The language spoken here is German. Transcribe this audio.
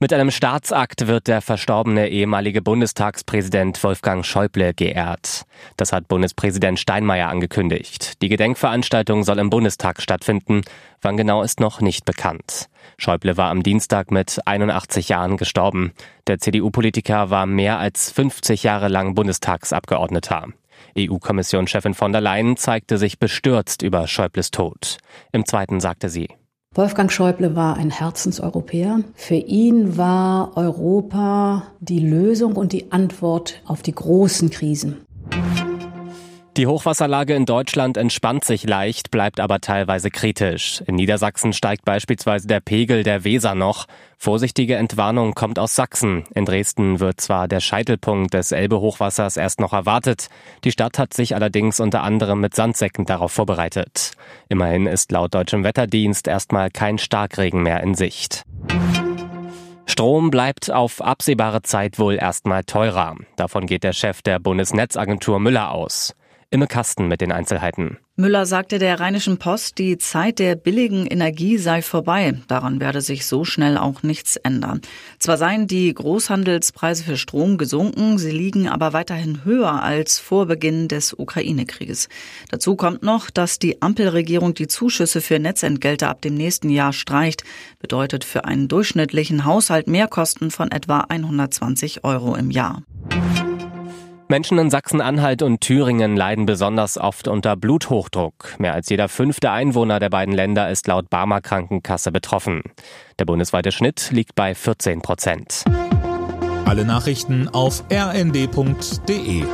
Mit einem Staatsakt wird der verstorbene ehemalige Bundestagspräsident Wolfgang Schäuble geehrt. Das hat Bundespräsident Steinmeier angekündigt. Die Gedenkveranstaltung soll im Bundestag stattfinden. Wann genau ist noch nicht bekannt. Schäuble war am Dienstag mit 81 Jahren gestorben. Der CDU-Politiker war mehr als 50 Jahre lang Bundestagsabgeordneter. EU-Kommissionschefin von der Leyen zeigte sich bestürzt über Schäubles Tod. Im zweiten sagte sie, Wolfgang Schäuble war ein Herzenseuropäer. Für ihn war Europa die Lösung und die Antwort auf die großen Krisen. Die Hochwasserlage in Deutschland entspannt sich leicht, bleibt aber teilweise kritisch. In Niedersachsen steigt beispielsweise der Pegel der Weser noch. Vorsichtige Entwarnung kommt aus Sachsen. In Dresden wird zwar der Scheitelpunkt des Elbe-Hochwassers erst noch erwartet. Die Stadt hat sich allerdings unter anderem mit Sandsäcken darauf vorbereitet. Immerhin ist laut deutschem Wetterdienst erstmal kein Starkregen mehr in Sicht. Strom bleibt auf absehbare Zeit wohl erstmal teurer. Davon geht der Chef der Bundesnetzagentur Müller aus. Imme Kasten mit den Einzelheiten. Müller sagte der Rheinischen Post, die Zeit der billigen Energie sei vorbei. Daran werde sich so schnell auch nichts ändern. Zwar seien die Großhandelspreise für Strom gesunken, sie liegen aber weiterhin höher als vor Beginn des Ukraine-Krieges. Dazu kommt noch, dass die Ampelregierung die Zuschüsse für Netzentgelte ab dem nächsten Jahr streicht. Bedeutet für einen durchschnittlichen Haushalt Mehrkosten von etwa 120 Euro im Jahr. Menschen in Sachsen-Anhalt und Thüringen leiden besonders oft unter Bluthochdruck. Mehr als jeder fünfte Einwohner der beiden Länder ist laut Barmer Krankenkasse betroffen. Der bundesweite Schnitt liegt bei 14 Prozent. Alle Nachrichten auf rnd.de